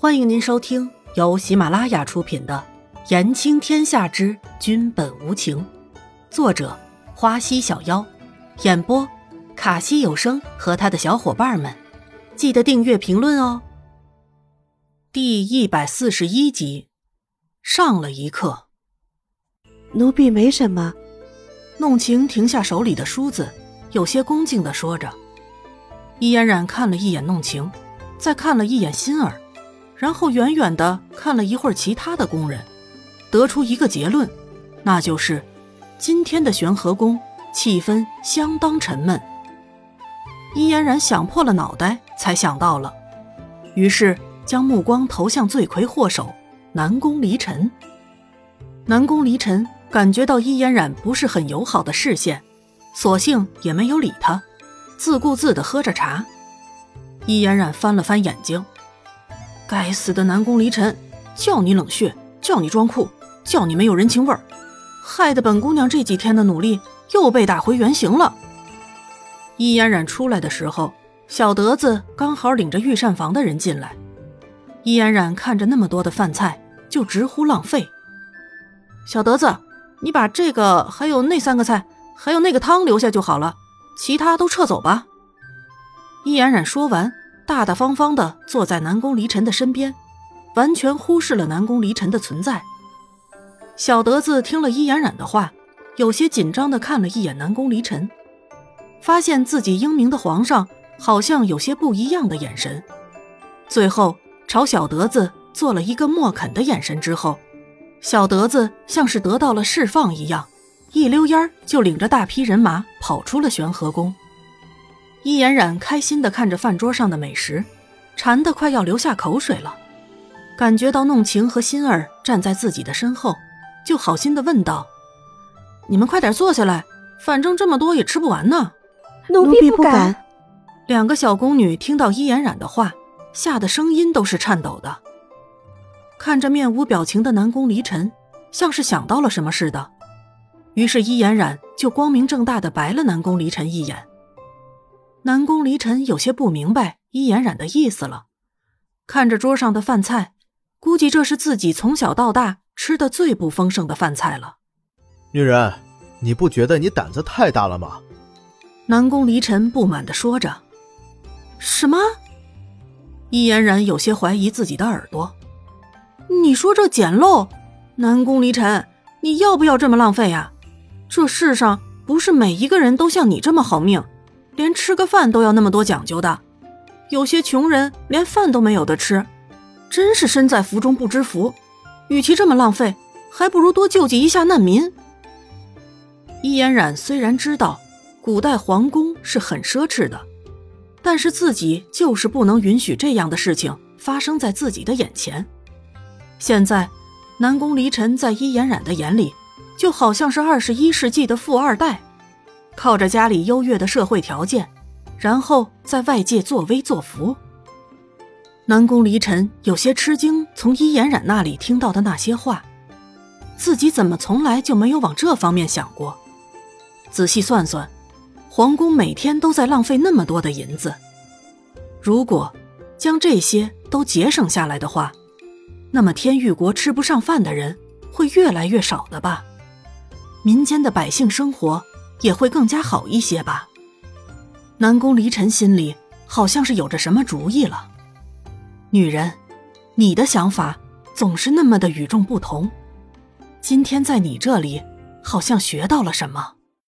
欢迎您收听由喜马拉雅出品的《言情天下之君本无情》，作者花溪小妖，演播卡西有声和他的小伙伴们。记得订阅、评论哦。第一百四十一集，上了一课。奴婢没什么。弄晴停下手里的梳子，有些恭敬的说着。伊嫣然看了一眼弄晴，再看了一眼心儿。然后远远的看了一会儿其他的工人，得出一个结论，那就是今天的玄和宫气氛相当沉闷。伊嫣然想破了脑袋才想到了，于是将目光投向罪魁祸首南宫离尘。南宫离尘感觉到伊嫣然不是很友好的视线，索性也没有理他，自顾自的喝着茶。伊嫣然翻了翻眼睛。该死的南宫离尘，叫你冷血，叫你装酷，叫你没有人情味儿，害得本姑娘这几天的努力又被打回原形了。易嫣然出来的时候，小德子刚好领着御膳房的人进来。易嫣然看着那么多的饭菜，就直呼浪费。小德子，你把这个还有那三个菜，还有那个汤留下就好了，其他都撤走吧。易嫣然说完。大大方方的坐在南宫离尘的身边，完全忽视了南宫离尘的存在。小德子听了伊嫣然的话，有些紧张的看了一眼南宫离尘，发现自己英明的皇上好像有些不一样的眼神，最后朝小德子做了一个默肯的眼神之后，小德子像是得到了释放一样，一溜烟儿就领着大批人马跑出了玄和宫。伊嫣然开心的看着饭桌上的美食，馋得快要流下口水了。感觉到弄晴和心儿站在自己的身后，就好心的问道：“你们快点坐下来，反正这么多也吃不完呢。”奴婢不敢。两个小宫女听到伊颜冉的话，吓得声音都是颤抖的。看着面无表情的南宫离尘，像是想到了什么似的，于是伊颜冉就光明正大的白了南宫离尘一眼。南宫离尘有些不明白伊嫣然的意思了，看着桌上的饭菜，估计这是自己从小到大吃的最不丰盛的饭菜了。女人，你不觉得你胆子太大了吗？南宫离尘不满的说着。什么？伊嫣然有些怀疑自己的耳朵。你说这简陋？南宫离尘，你要不要这么浪费呀？这世上不是每一个人都像你这么好命。连吃个饭都要那么多讲究的，有些穷人连饭都没有的吃，真是身在福中不知福。与其这么浪费，还不如多救济一下难民。伊嫣然虽然知道古代皇宫是很奢侈的，但是自己就是不能允许这样的事情发生在自己的眼前。现在，南宫离尘在伊嫣然的眼里，就好像是二十一世纪的富二代。靠着家里优越的社会条件，然后在外界作威作福。南宫离尘有些吃惊，从伊嫣然那里听到的那些话，自己怎么从来就没有往这方面想过？仔细算算，皇宫每天都在浪费那么多的银子，如果将这些都节省下来的话，那么天域国吃不上饭的人会越来越少的吧？民间的百姓生活。也会更加好一些吧。南宫离尘心里好像是有着什么主意了。女人，你的想法总是那么的与众不同。今天在你这里，好像学到了什么。